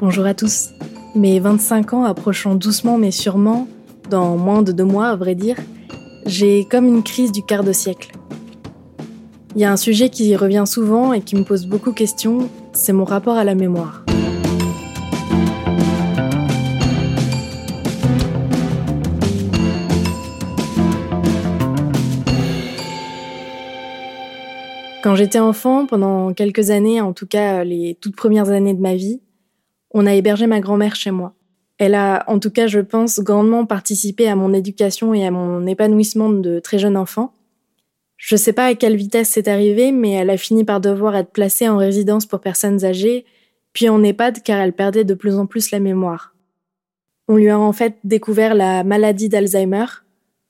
Bonjour à tous. Mes 25 ans approchant doucement mais sûrement, dans moins de deux mois à vrai dire, j'ai comme une crise du quart de siècle. Il y a un sujet qui revient souvent et qui me pose beaucoup de questions, c'est mon rapport à la mémoire. Quand j'étais enfant, pendant quelques années, en tout cas les toutes premières années de ma vie, on a hébergé ma grand-mère chez moi. Elle a, en tout cas, je pense, grandement participé à mon éducation et à mon épanouissement de très jeune enfant. Je sais pas à quelle vitesse c'est arrivé, mais elle a fini par devoir être placée en résidence pour personnes âgées, puis en EHPAD car elle perdait de plus en plus la mémoire. On lui a en fait découvert la maladie d'Alzheimer.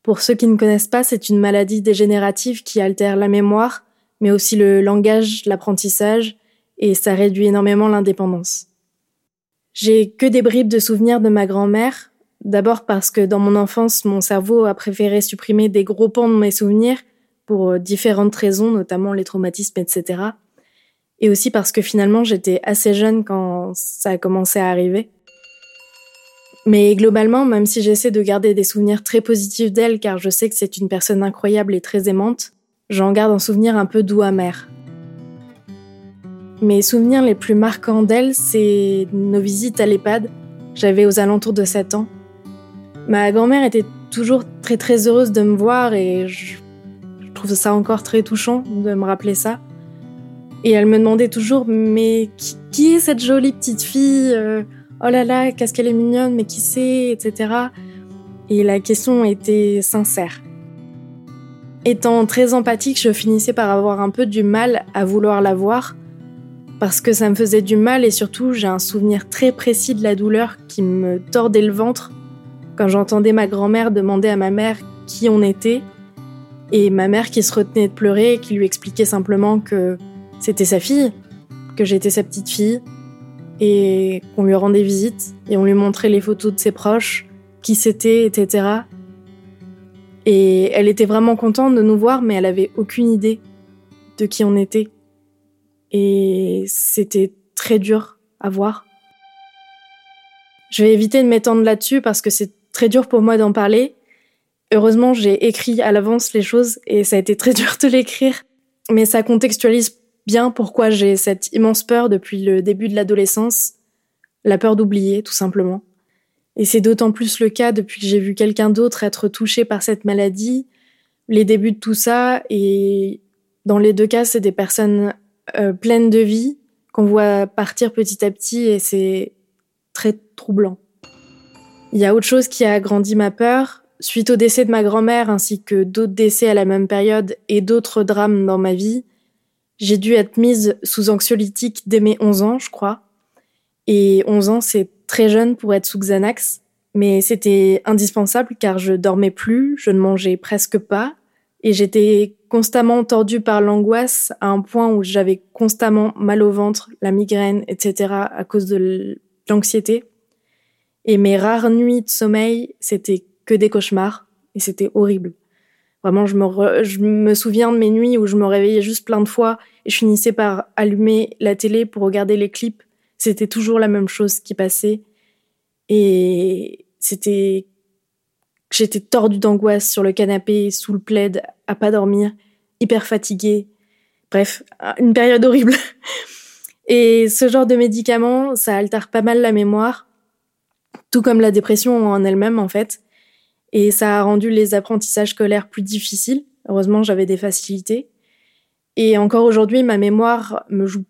Pour ceux qui ne connaissent pas, c'est une maladie dégénérative qui altère la mémoire, mais aussi le langage, l'apprentissage, et ça réduit énormément l'indépendance. J'ai que des bribes de souvenirs de ma grand-mère, d'abord parce que dans mon enfance, mon cerveau a préféré supprimer des gros pans de mes souvenirs pour euh, différentes raisons, notamment les traumatismes, etc. Et aussi parce que finalement, j'étais assez jeune quand ça a commencé à arriver. Mais globalement, même si j'essaie de garder des souvenirs très positifs d'elle, car je sais que c'est une personne incroyable et très aimante, J'en garde un souvenir un peu doux amer. Mes souvenirs les plus marquants d'elle, c'est nos visites à l'EHPAD. J'avais aux alentours de 7 ans. Ma grand-mère était toujours très très heureuse de me voir et je, trouve ça encore très touchant de me rappeler ça. Et elle me demandait toujours mais qui, est cette jolie petite fille euh, Oh là là, qu'est-ce qu'elle est mignonne, mais qui c'est, etc. Et la question était sincère. Étant très empathique, je finissais par avoir un peu du mal à vouloir la voir, parce que ça me faisait du mal et surtout j'ai un souvenir très précis de la douleur qui me tordait le ventre quand j'entendais ma grand-mère demander à ma mère qui on était, et ma mère qui se retenait de pleurer et qui lui expliquait simplement que c'était sa fille, que j'étais sa petite fille, et qu'on lui rendait visite, et on lui montrait les photos de ses proches, qui c'était, etc. Et elle était vraiment contente de nous voir, mais elle avait aucune idée de qui on était. Et c'était très dur à voir. Je vais éviter de m'étendre là-dessus parce que c'est très dur pour moi d'en parler. Heureusement, j'ai écrit à l'avance les choses et ça a été très dur de l'écrire. Mais ça contextualise bien pourquoi j'ai cette immense peur depuis le début de l'adolescence. La peur d'oublier, tout simplement. Et c'est d'autant plus le cas depuis que j'ai vu quelqu'un d'autre être touché par cette maladie, les débuts de tout ça, et dans les deux cas, c'est des personnes euh, pleines de vie qu'on voit partir petit à petit, et c'est très troublant. Il y a autre chose qui a agrandi ma peur. Suite au décès de ma grand-mère ainsi que d'autres décès à la même période et d'autres drames dans ma vie, j'ai dû être mise sous anxiolytique dès mes 11 ans, je crois. Et 11 ans, c'est très jeune pour être sous Xanax, mais c'était indispensable car je dormais plus, je ne mangeais presque pas, et j'étais constamment tordue par l'angoisse à un point où j'avais constamment mal au ventre, la migraine, etc. à cause de l'anxiété. Et mes rares nuits de sommeil, c'était que des cauchemars, et c'était horrible. Vraiment, je me, je me souviens de mes nuits où je me réveillais juste plein de fois et je finissais par allumer la télé pour regarder les clips c'était toujours la même chose qui passait. Et c'était. J'étais tordue d'angoisse sur le canapé, sous le plaid, à pas dormir, hyper fatiguée. Bref, une période horrible. Et ce genre de médicaments, ça altère pas mal la mémoire, tout comme la dépression en elle-même en fait. Et ça a rendu les apprentissages scolaires plus difficiles. Heureusement, j'avais des facilités. Et encore aujourd'hui, ma mémoire me joue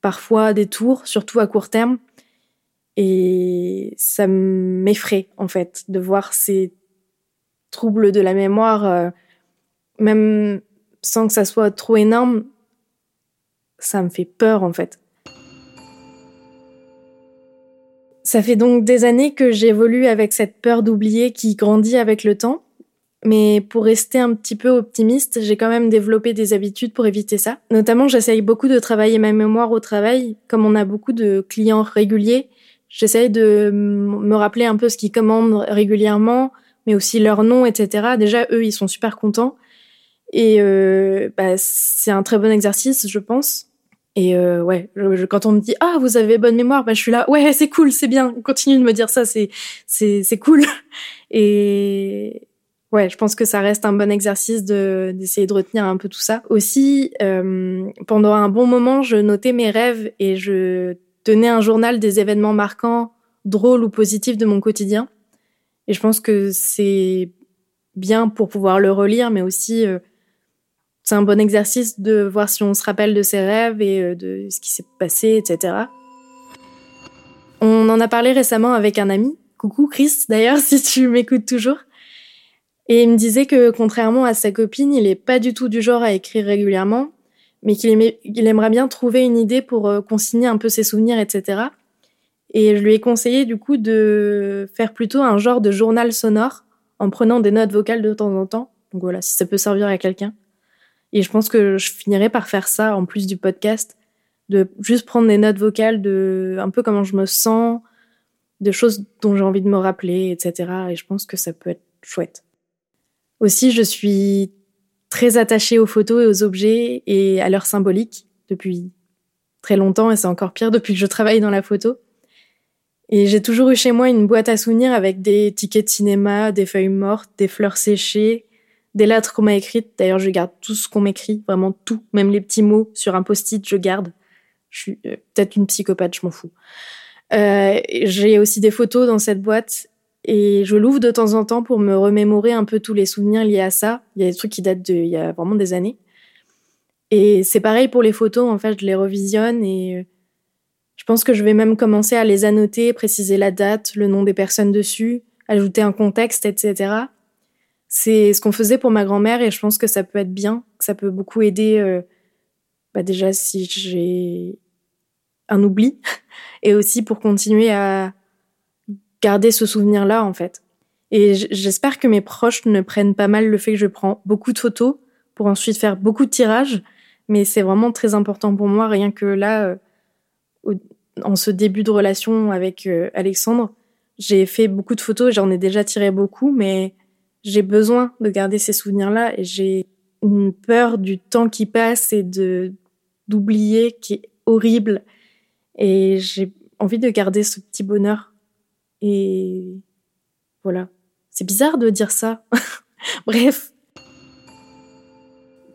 parfois des tours, surtout à court terme. Et ça m'effraie, en fait, de voir ces troubles de la mémoire, euh, même sans que ça soit trop énorme, ça me fait peur, en fait. Ça fait donc des années que j'évolue avec cette peur d'oublier qui grandit avec le temps. Mais pour rester un petit peu optimiste, j'ai quand même développé des habitudes pour éviter ça. Notamment, j'essaye beaucoup de travailler ma mémoire au travail. Comme on a beaucoup de clients réguliers, j'essaye de me rappeler un peu ce qu'ils commandent régulièrement, mais aussi leur nom, etc. Déjà, eux, ils sont super contents. Et euh, bah, c'est un très bon exercice, je pense. Et euh, ouais, quand on me dit ah vous avez bonne mémoire, bah je suis là ouais c'est cool, c'est bien, continue de me dire ça, c'est c'est c'est cool. Et ouais, je pense que ça reste un bon exercice de d'essayer de retenir un peu tout ça. Aussi, euh, pendant un bon moment, je notais mes rêves et je tenais un journal des événements marquants, drôles ou positifs de mon quotidien. Et je pense que c'est bien pour pouvoir le relire, mais aussi euh, c'est un bon exercice de voir si on se rappelle de ses rêves et euh, de ce qui s'est passé, etc. On en a parlé récemment avec un ami. Coucou Chris, d'ailleurs, si tu m'écoutes toujours. Et il me disait que contrairement à sa copine, il est pas du tout du genre à écrire régulièrement, mais qu'il aimerait bien trouver une idée pour euh, consigner un peu ses souvenirs, etc. Et je lui ai conseillé du coup de faire plutôt un genre de journal sonore en prenant des notes vocales de temps en temps. Donc voilà, si ça peut servir à quelqu'un. Et je pense que je finirai par faire ça en plus du podcast, de juste prendre des notes vocales de un peu comment je me sens, de choses dont j'ai envie de me rappeler, etc. Et je pense que ça peut être chouette. Aussi, je suis très attachée aux photos et aux objets et à leur symbolique depuis très longtemps et c'est encore pire depuis que je travaille dans la photo. Et j'ai toujours eu chez moi une boîte à souvenirs avec des tickets de cinéma, des feuilles mortes, des fleurs séchées, des lettres qu'on m'a écrites. D'ailleurs, je garde tout ce qu'on m'écrit, vraiment tout, même les petits mots sur un post-it, je garde. Je suis euh, peut-être une psychopathe, je m'en fous. Euh, j'ai aussi des photos dans cette boîte et je l'ouvre de temps en temps pour me remémorer un peu tous les souvenirs liés à ça. Il y a des trucs qui datent de, il y a vraiment des années. Et c'est pareil pour les photos, en fait, je les revisionne et euh, je pense que je vais même commencer à les annoter, préciser la date, le nom des personnes dessus, ajouter un contexte, etc. C'est ce qu'on faisait pour ma grand-mère et je pense que ça peut être bien, que ça peut beaucoup aider, euh, bah déjà si j'ai un oubli, et aussi pour continuer à garder ce souvenir-là, en fait. Et j'espère que mes proches ne prennent pas mal le fait que je prends beaucoup de photos pour ensuite faire beaucoup de tirages. Mais c'est vraiment très important pour moi, rien que là, euh, en ce début de relation avec euh, Alexandre, j'ai fait beaucoup de photos, j'en ai déjà tiré beaucoup, mais j'ai besoin de garder ces souvenirs-là et j'ai une peur du temps qui passe et de d'oublier qui est horrible. Et j'ai envie de garder ce petit bonheur et voilà. C'est bizarre de dire ça. Bref.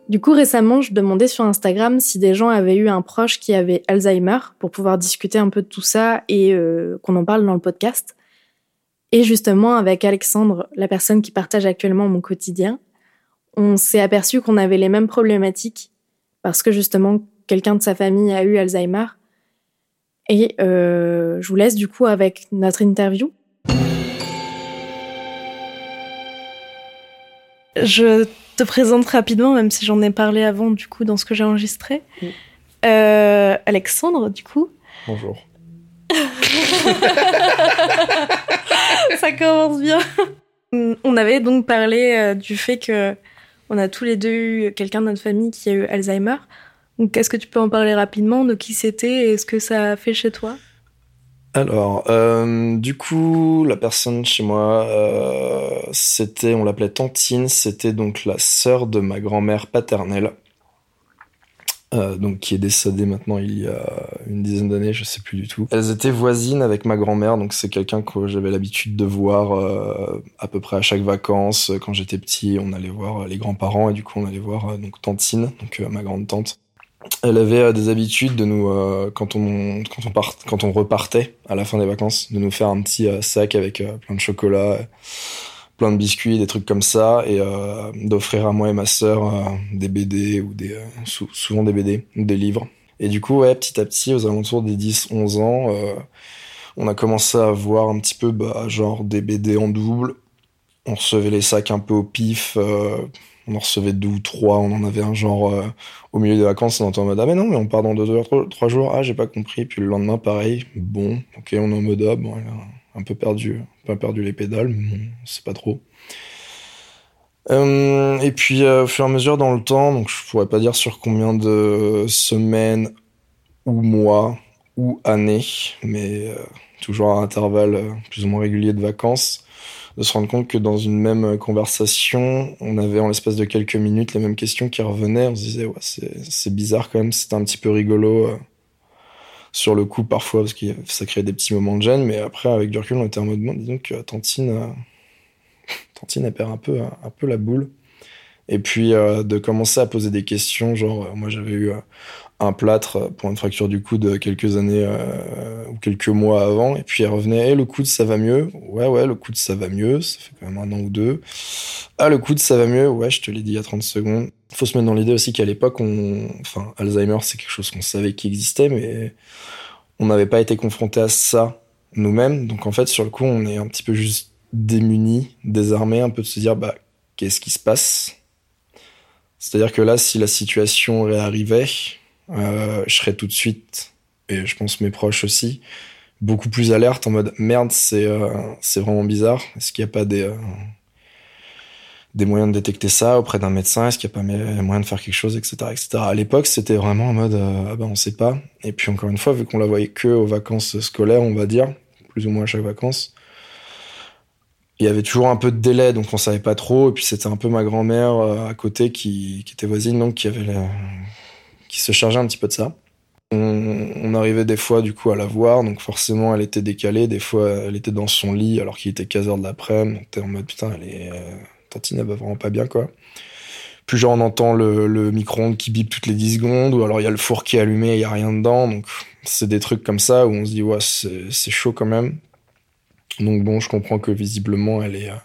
Du coup, récemment, je demandais sur Instagram si des gens avaient eu un proche qui avait Alzheimer pour pouvoir discuter un peu de tout ça et euh, qu'on en parle dans le podcast. Et justement, avec Alexandre, la personne qui partage actuellement mon quotidien, on s'est aperçu qu'on avait les mêmes problématiques parce que justement, quelqu'un de sa famille a eu Alzheimer et euh, je vous laisse du coup avec notre interview. Je te présente rapidement, même si j'en ai parlé avant du coup dans ce que j'ai enregistré. Euh, Alexandre, du coup. Bonjour. Ça commence bien. On avait donc parlé euh, du fait que on a tous les deux eu quelqu'un de notre famille qui a eu Alzheimer. Donc, est-ce que tu peux en parler rapidement de qui c'était et ce que ça a fait chez toi? Alors, euh, du coup, la personne chez moi, euh, c'était, on l'appelait Tantine, c'était donc la sœur de ma grand-mère paternelle, euh, donc qui est décédée maintenant il y a une dizaine d'années, je sais plus du tout. Elles étaient voisines avec ma grand-mère, donc c'est quelqu'un que j'avais l'habitude de voir à peu près à chaque vacances. Quand j'étais petit, on allait voir les grands-parents et du coup on allait voir donc Tantine, donc ma grande tante elle avait euh, des habitudes de nous euh, quand on quand on part, quand on repartait à la fin des vacances de nous faire un petit euh, sac avec plein de chocolat plein de biscuits des trucs comme ça et d'offrir à moi et ma sœur des BD ou des souvent des BD des livres. Et du coup ouais petit à petit aux alentours des 10 11 ans on a commencé à voir un petit peu bah, genre des BD en double. On recevait les sacs un peu au pif on en recevait deux ou trois, on en avait un genre euh, au milieu des vacances, on entend en mode ah mais non mais on part dans deux heures, trois, jours, ah j'ai pas compris, puis le lendemain pareil, bon, ok on est en mode ah bon, un peu perdu, un peu perdu les pédales, mais bon, c'est pas trop. Euh, et puis euh, au fur et à mesure dans le temps, donc je pourrais pas dire sur combien de semaines ou mois ou années, mais toujours à intervalles plus ou moins réguliers de vacances de se rendre compte que dans une même conversation, on avait en l'espace de quelques minutes les mêmes questions qui revenaient. On se disait, c'est bizarre quand même, c'était un petit peu rigolo euh, sur le coup parfois, parce que ça créait des petits moments de gêne, mais après, avec du on était en mode, disons que Tantine, euh, Tantine, perd un peu, un peu la boule. Et puis, euh, de commencer à poser des questions, genre, moi j'avais eu un plâtre pour une fracture du coude quelques années euh, ou quelques mois avant. Et puis elle revenait, le coude ça va mieux. Ouais, ouais, le coude ça va mieux. Ça fait quand même un an ou deux. Ah, le coude ça va mieux. Ouais, je te l'ai dit il y a 30 secondes. Faut se mettre dans l'idée aussi qu'à l'époque, on, enfin, Alzheimer c'est quelque chose qu'on savait qui existait, mais on n'avait pas été confronté à ça nous-mêmes. Donc en fait, sur le coup, on est un petit peu juste démunis, désarmés, un peu de se dire, bah, qu'est-ce qui se passe? C'est-à-dire que là, si la situation réarrivait, euh, je serais tout de suite, et je pense mes proches aussi, beaucoup plus alerte en mode merde, c'est euh, vraiment bizarre. Est-ce qu'il n'y a pas des, euh, des moyens de détecter ça auprès d'un médecin? Est-ce qu'il n'y a pas moyen de faire quelque chose, etc. etc. À l'époque, c'était vraiment en mode ah ben on sait pas. Et puis encore une fois, vu qu'on la voyait que aux vacances scolaires, on va dire, plus ou moins à chaque vacances, il y avait toujours un peu de délai, donc on savait pas trop. Et puis c'était un peu ma grand-mère à côté qui, qui était voisine, donc qui avait qui se chargeait un petit peu de ça. On, arrivait des fois du coup à la voir, donc forcément elle était décalée, des fois elle était dans son lit alors qu'il était 15h de l'après-midi, donc t'es en mode putain elle est... Euh, va vraiment pas bien quoi. Puis genre on entend le, micro-ondes qui bip toutes les 10 secondes, ou alors il y a le four qui est allumé, il y a rien dedans, donc c'est des trucs comme ça où on se dit ouais c'est chaud quand même. Donc bon je comprends que visiblement elle est... Euh,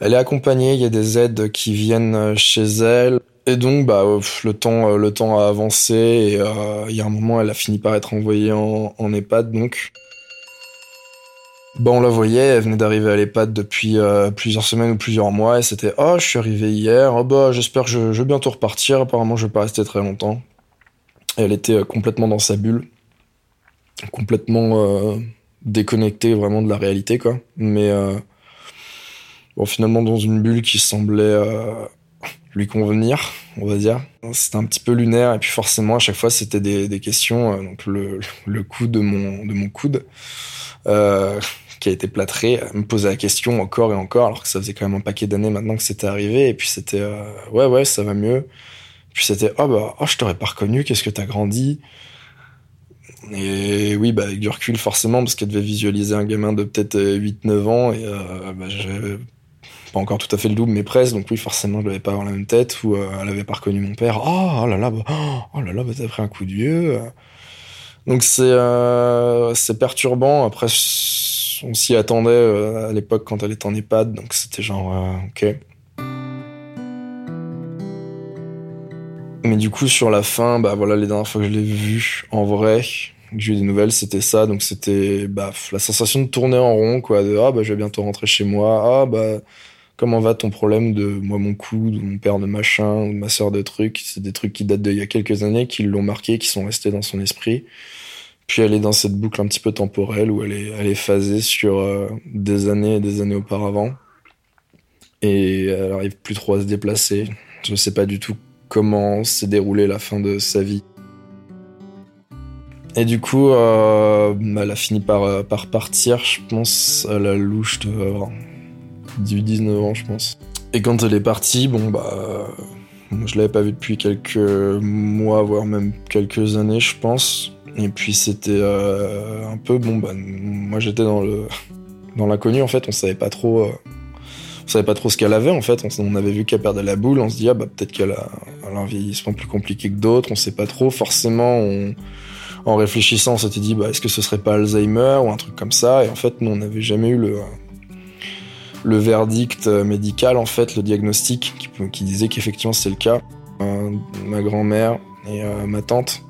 elle est accompagnée, il y a des aides qui viennent chez elle. Et donc, bah, le temps, euh, le temps a avancé et euh, il y a un moment, elle a fini par être envoyée en, en EHPAD, donc. Bah, on la voyait, elle venait d'arriver à l'EHPAD depuis euh, plusieurs semaines ou plusieurs mois, et c'était « Oh, je suis arrivé hier, oh bah, j'espère que je, je, vais bientôt repartir, apparemment je vais pas rester très longtemps. » Elle était complètement dans sa bulle, complètement déconnectée vraiment de la réalité, quoi. Mais, bon, finalement dans une bulle qui semblait lui convenir, on va dire. C'était un petit peu lunaire et puis forcément à chaque fois c'était des, questions. Euh, donc le, le coup de mon de mon coude euh, qui a été plâtré, me posait la question encore et encore alors que ça faisait quand même un paquet d'années maintenant que c'était arrivé et puis c'était euh, ouais ouais ça va mieux. Puis c'était oh bah oh je t'aurais pas reconnu, qu'est-ce que t'as grandi? Et oui, bah, avec du recul, forcément, parce qu'elle devait visualiser un gamin de peut-être 8-9 ans, et euh, bah, j'avais pas encore tout à fait le double, mais presque. Donc oui, forcément, je devais pas avoir la même tête. Ou euh, elle avait pas reconnu mon père. Oh, oh là là, bah, oh là là, bah, t'as pris un coup de vieux. Donc c'est euh, c'est perturbant. Après, on s'y attendait euh, à l'époque quand elle était en EHPAD, donc c'était genre ok. Mais du coup, sur la fin, bah voilà, les dernières fois que je l'ai vue en vrai, que j'ai eu des nouvelles, c'était ça. Donc c'était bah, la sensation de tourner en rond, quoi. De ah bah je vais bientôt rentrer chez moi. Ah bah comment va ton problème de moi mon coude ou mon père de machin ou ma sœur de trucs? C'est des trucs qui datent d'il y a quelques années qui l'ont marqué qui sont restés dans son esprit puis elle est dans cette boucle un petit peu temporelle où elle est elle est phasée sur euh, des années et des années auparavant et elle arrive plus trop à se déplacer je sais pas du tout comment s'est déroulée la fin de sa vie et du coup, euh, elle a fini par, euh, par partir, je pense, à la louche de 18-19 ans, je pense. Et quand elle est partie, bon, bah. Je l'avais pas vue depuis quelques mois, voire même quelques années, je pense. Et puis c'était euh, un peu bon bah moi j'étais dans le dans l'inconnu en fait, on savait pas trop euh, on savait pas trop ce qu'elle avait en fait, on, avait vu qu'elle perdait la boule, on se dit ah bah peut-être qu'elle a, un vieillissement plus compliqué que d'autres, on sait pas trop. Forcément, on, en réfléchissant, on s'était dit bah est-ce que ce serait pas Alzheimer ou un truc comme ça? Et en fait nous on n'avait jamais eu le verdict médical, en fait, le diagnostic, qui, disait qu'effectivement c'est le cas. Euh, ma grand-mère et euh, ma tante,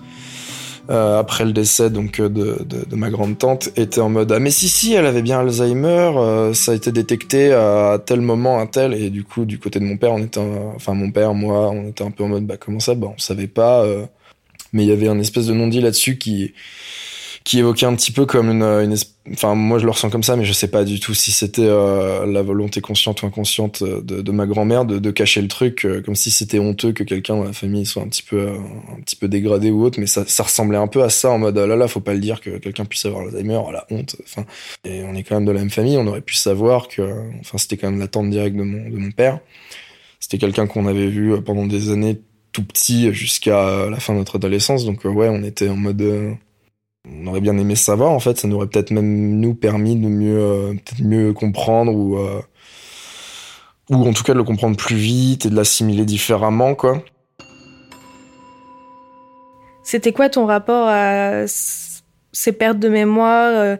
euh, après le décès donc de, ma grande tante, étaient en mode ah mais si si, elle avait bien Alzheimer, euh, ça a été détecté à tel moment, un tel, et du coup du côté de mon père, on était, enfin mon père, moi, on était un peu en mode bah comment ça, bah on savait pas, mais il y avait un espèce de non-dit là-dessus qui qui évoquait un petit peu comme une, une enfin moi je le ressens comme ça mais je sais pas du tout si c'était euh, la volonté consciente ou inconsciente de, de ma grand-mère de, de, cacher le truc euh, comme si c'était honteux que quelqu'un dans la famille soit un petit peu euh, un petit peu dégradé ou autre. Mais ça, ça ressemblait un peu à ça en mode là là faut pas le dire que quelqu'un puisse avoir l'Alzheimer la honte enfin. Et on est quand même de la même famille on aurait pu savoir que enfin c'était quand même la tante directe de mon de mon père. C'était quelqu'un qu'on avait vu pendant des années tout petit jusqu'à la fin de notre adolescence. Donc ouais on était en mode on aurait bien aimé savoir en fait. Ça nous aurait peut-être même nous permis de mieux euh, peut-être mieux comprendre ou euh, ou en tout cas de le comprendre plus vite et de l'assimiler différemment quoi. C'était quoi ton rapport à ces pertes de mémoire euh,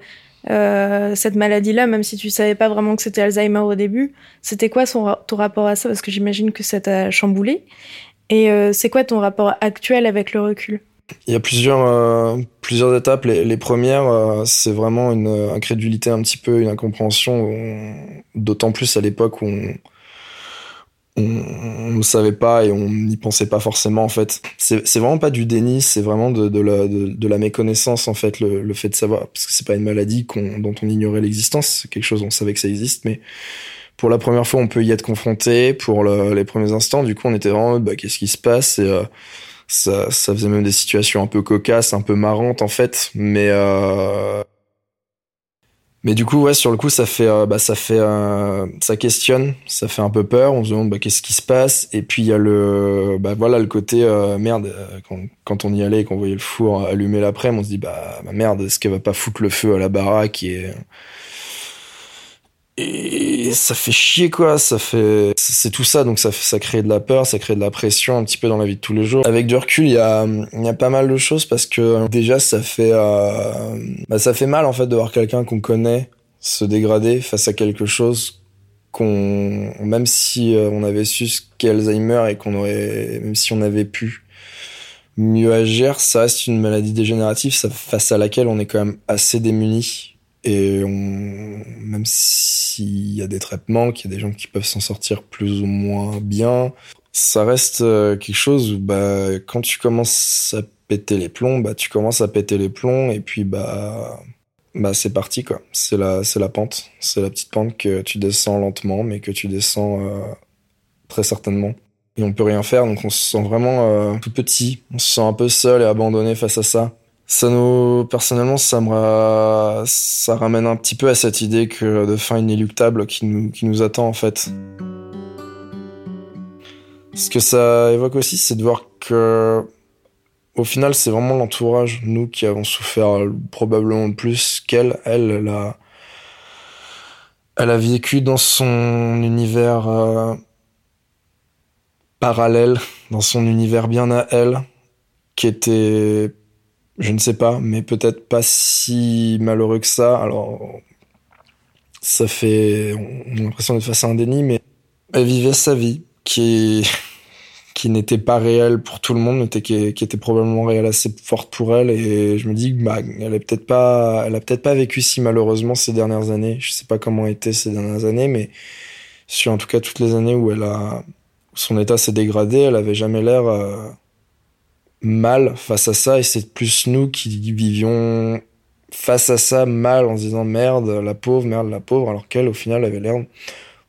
euh, cette maladie-là, même si tu savais pas vraiment que c'était Alzheimer au début, c'était quoi son, ton rapport à ça? Parce que j'imagine que ça t'a chamboulé. Et euh, c'est quoi ton rapport actuel avec le recul? Il y a plusieurs, euh, plusieurs étapes. Les, premières, euh, c'est vraiment une incrédulité un petit peu, une incompréhension, d'autant plus à l'époque où on ne savait pas et on n'y pensait pas forcément en fait. C'est vraiment pas du déni, c'est vraiment de, la, méconnaissance en fait, le, le fait de savoir, parce que c'est pas une maladie dont on ignorait l'existence, c'est quelque chose on savait que ça existe, mais pour la première fois on peut y être confronté pour le, les premiers instants. Du coup on était vraiment bah, qu'est-ce qui se passe? Et, euh, ça, ça faisait même des situations un peu cocasses, un peu marrantes en fait, mais euh... mais du coup ouais sur le coup ça fait euh, bah ça fait euh, ça questionne, ça fait un peu peur, on se demande bah, qu'est-ce qui se passe? Et puis il y a le bah voilà le côté euh, merde quand, quand, on y allait et qu'on voyait le four allumé l'après, on se dit bah, bah merde est-ce qu'elle va pas foutre le feu à la baraque et et ça fait chier quoi. Ça fait c'est tout ça. Donc ça ça crée de la peur ça crée de la pression un petit peu dans la vie de tous les jours. Avec du recul il y a il y a pas mal de choses parce que déjà ça fait euh, bah, ça fait mal en fait de voir quelqu'un qu'on connaît se dégrader face à quelque chose qu'on même si euh, on avait su ce qu'est Alzheimer et qu'on aurait même si on avait pu mieux agir ça reste une maladie dégénérative face à laquelle on est quand même assez démuni et même s'il y a des traitements, qu'il y a des gens qui peuvent s'en sortir plus ou moins bien, ça reste euh, quelque chose où bah, quand tu commences à péter les plombs, bah, tu commences à péter les plombs et puis bah, bah c'est parti quoi. C'est la, c'est la pente. C'est la petite pente que tu descends lentement mais que tu descends euh, très certainement. Et on peut rien faire donc on se sent vraiment euh, tout petit. On se sent un peu seul et abandonné face à ça ça nous personnellement ça me ça ramène un petit peu à cette idée que de fin inéluctable qui nous qui nous attend en fait. Ce que ça évoque aussi, c'est de voir que au final, c'est vraiment l'entourage, nous qui avons souffert probablement plus qu'elle. Elle, elle a, elle a vécu dans son univers euh, parallèle, dans son univers bien à elle, qui était je ne sais pas, mais peut-être pas si malheureux que ça. Alors, ça fait, on a l'impression d'être face à un déni, mais elle vivait sa vie qui qui n'était pas réelle pour tout le monde, mais qui, était probablement réelle assez forte pour elle. Et je me dis, bah, elle a peut-être pas, elle a peut-être pas vécu si malheureusement ces dernières années. Je sais pas comment étaient ces dernières années, mais sur en tout cas toutes les années où elle a, son état s'est dégradé, elle avait jamais l'air euh, mal face à ça et c'est plus nous qui vivions face à ça mal en se disant merde la pauvre merde la pauvre alors qu'elle au final avait l'air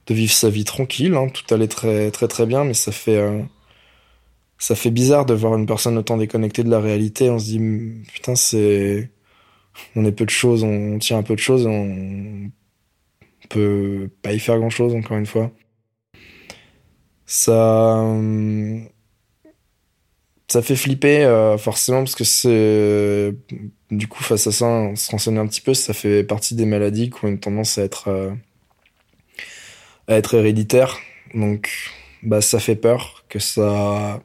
de vivre sa vie tranquille hein. tout allait très très très bien mais ça fait euh, ça fait bizarre de voir une personne autant déconnectée de la réalité on se dit putain c'est on est peu de choses on tient un peu de choses on peut pas y faire grand chose encore une fois ça ça fait flipper euh, forcément parce que c'est du coup face à ça on se renseigne un petit peu ça fait partie des maladies qui ont une tendance à être euh, à être héréditaires. Donc bah ça fait peur que ça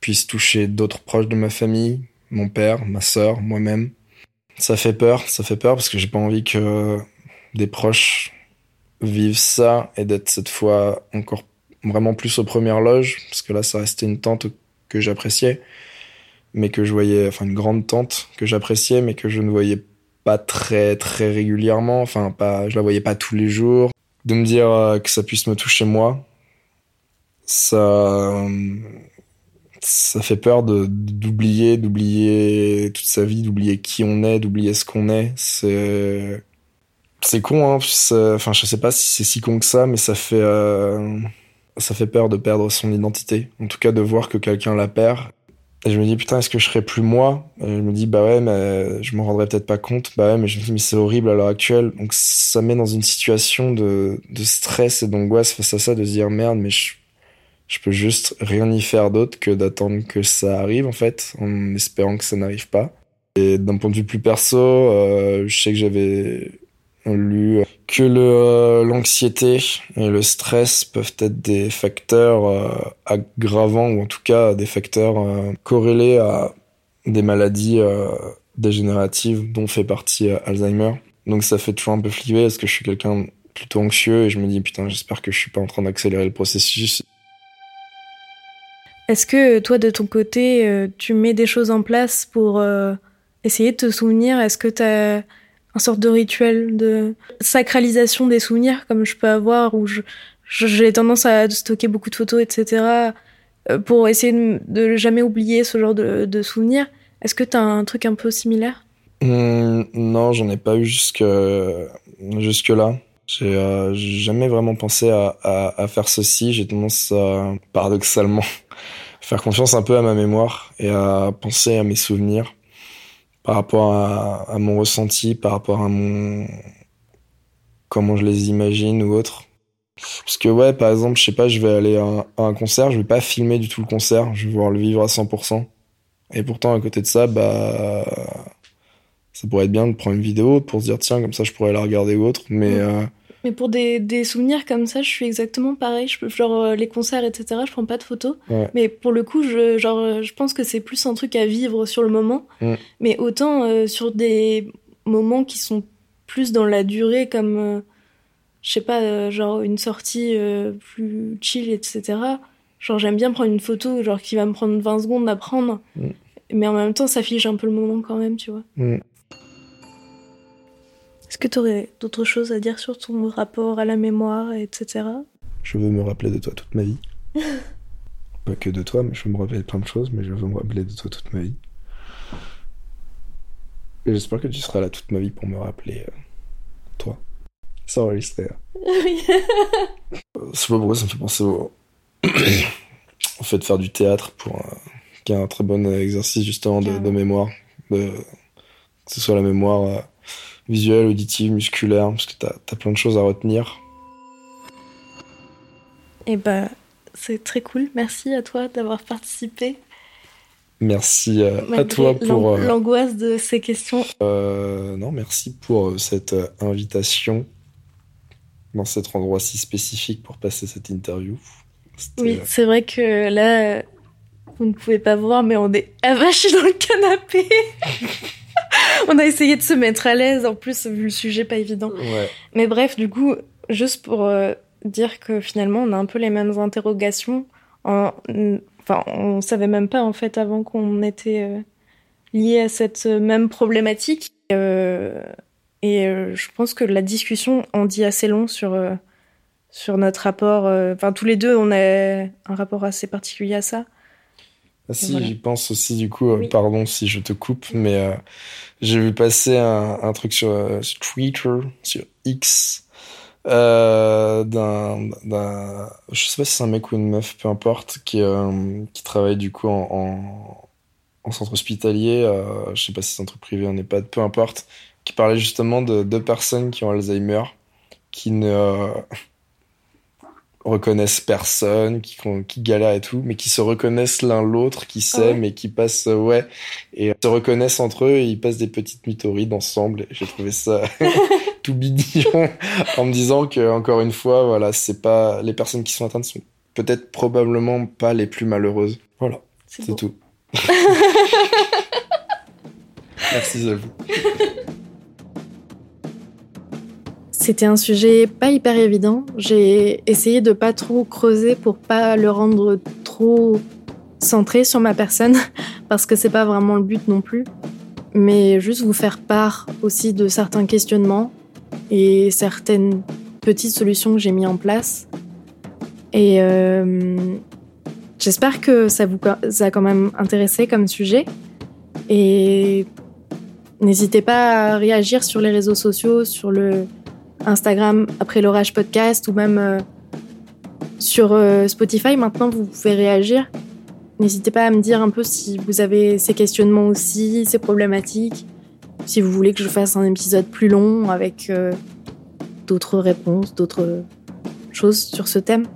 puisse toucher d'autres proches de ma famille mon père ma sœur moi-même. Ça fait peur ça fait peur parce que j'ai pas envie que des proches vivent ça et d'être cette fois encore vraiment plus aux premières loges parce que là ça restait une tante que j'appréciais, mais que je voyais, enfin une grande tante que j'appréciais, mais que je ne voyais pas très très régulièrement, enfin pas, je la voyais pas tous les jours. De me dire euh, que ça puisse me toucher moi, ça, ça fait peur de d'oublier, d'oublier toute sa vie, d'oublier qui on est, d'oublier ce qu'on est. C'est c'est con, hein. Enfin, je sais pas si c'est si con que ça, mais ça fait euh, ça fait peur de perdre son identité. En tout cas, de voir que quelqu'un la perd. Et je me dis putain, est-ce que je serais plus moi? Je me dis bah ouais, mais je m'en rendrais peut-être pas compte. Bah ouais, mais je me dis mais c'est horrible à l'heure actuelle. Donc ça met dans une situation de de stress et d'angoisse face à ça, de se dire merde, mais je je peux juste rien y faire d'autre que d'attendre que ça arrive en fait, en espérant que ça n'arrive pas. Et d'un point de vue plus perso, euh, je sais que j'avais lu que le euh, l'anxiété et le stress peuvent être des facteurs euh, aggravants ou en tout cas des facteurs corrélés à des maladies dégénératives dont fait partie Alzheimer. Donc ça fait toujours un peu flipper parce que je suis quelqu'un plutôt anxieux et je me dis putain j'espère que je suis pas en train d'accélérer le processus est-ce que toi, de ton côté, euh, tu mets des choses en place pour euh, essayer de te souvenir? Est-ce que tu as un sorte de rituel de sacralisation des souvenirs comme je peux avoir où j'ai tendance à stocker beaucoup de photos, etc. Euh, pour essayer de, jamais oublier ce genre de, de souvenirs Est-ce que tu as un truc un peu similaire? Mmh, Non, j'en ai pas eu jusque, jusque là. J'ai jamais vraiment pensé à, à, à faire ceci. J'ai tendance à, paradoxalement, faire confiance un peu à ma mémoire et à penser à mes souvenirs par rapport à, mon ressenti, par rapport à mon comment je les imagine ou autre. Parce que ouais, par exemple, je sais pas, je vais aller à un, concert, je vais pas filmer du tout le concert, je vais voir le vivre à 100%. Et pourtant, à côté de ça, bah, ça pourrait être bien de prendre une vidéo pour se dire tiens, comme ça, je pourrais la regarder ou autre. Mais euh, mais pour des, des, souvenirs comme ça, je suis exactement pareil. Je, genre euh, les concerts, etc. Je prends pas de photos. Mais pour le coup, je, genre, euh, je pense que c'est plus un truc à vivre sur le moment. Mm. Mais autant euh, sur des moments qui sont plus dans la durée, comme, je sais pas, genre une sortie plus chill, etc. Genre j'aime bien prendre une photo, genre qui va me prendre 20 secondes à prendre. Mm. Mais en même temps, ça fige un peu le moment quand même, tu vois. Est-ce que tu aurais d'autres choses à dire sur ton rapport à la mémoire, etc. Je veux me rappeler de toi toute ma vie. Pas que de toi, mais je veux me rappeler de plein de choses, mais je veux me rappeler de toi toute ma vie. Et j'espère que tu seras là toute ma vie pour me rappeler euh, toi. Ça enregistré. Oui. C'est pas pourquoi ça me fait penser au, au fait de faire du théâtre pour qui est un très bon exercice justement de, mémoire, de... que ce soit la mémoire euh, visuelle, auditive, musculaire, parce que t'as as plein de choses à retenir. Et eh bah, c'est très cool. Merci à toi d'avoir participé. Merci euh, à toi pour euh, l'angoisse de ces questions. Euh, non, merci pour cette invitation dans cet endroit si spécifique pour passer cette interview. Oui, c'est vrai que là, vous ne pouvez pas voir, mais on est avachis dans le canapé. on a essayé de se mettre à l'aise, en plus, vu le sujet pas évident. Mais bref, du coup, juste pour euh, dire que finalement, on a un peu les mêmes interrogations. En... Enfin, on savait même pas, en fait, avant qu'on était euh, liés à cette même problématique. Euh, et je pense que la discussion en dit assez long sur, sur notre rapport. Enfin, tous les deux, on a un rapport assez particulier à ça. Ah, si, j'y pense aussi, du coup, pardon si je te coupe, mais j'ai vu passer un, un truc sur, euh, sur, Twitter, sur X, euh, d'un, d'un, je sais pas si c'est un mec ou une meuf, peu importe, qui, euh, qui travaille du coup en, en, en centre hospitalier, euh, je sais pas si c'est un truc privé, n'est pas, peu importe, qui parlait justement de deux personnes qui ont Alzheimer, qui ne, reconnaissent personne, qui, qui galèrent et tout, mais qui se reconnaissent l'un l'autre, qui s'aiment et qui passent, euh, ouais, et se reconnaissent entre eux et ils passent des petites mythorides ensemble. J'ai trouvé ça tout bidillon en me disant que, encore une fois, voilà, c'est pas, les personnes qui sont atteintes sont peut-être probablement pas les plus malheureuses. Voilà. C'est tout. Merci à vous. C'était un sujet pas hyper évident. J'ai essayé de pas trop creuser pour pas le rendre trop centré sur ma personne, parce que c'est pas vraiment le but non plus. Mais juste vous faire part aussi de certains questionnements et certaines petites solutions que j'ai mis en place. Et euh, J'espère que ça vous a quand même intéressé comme sujet. Et n'hésitez pas à réagir sur les réseaux sociaux, sur le Instagram après l'orage podcast ou même euh, sur euh, Spotify. Maintenant, vous pouvez réagir. N'hésitez pas à me dire un peu si vous avez ces questionnements aussi, ces problématiques. Si vous voulez que je fasse un épisode plus long avec euh, d'autres réponses, d'autres choses sur ce thème.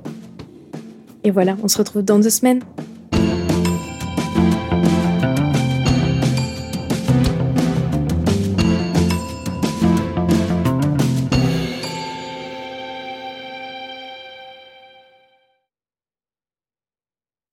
Et voilà, on se retrouve dans deux semaines.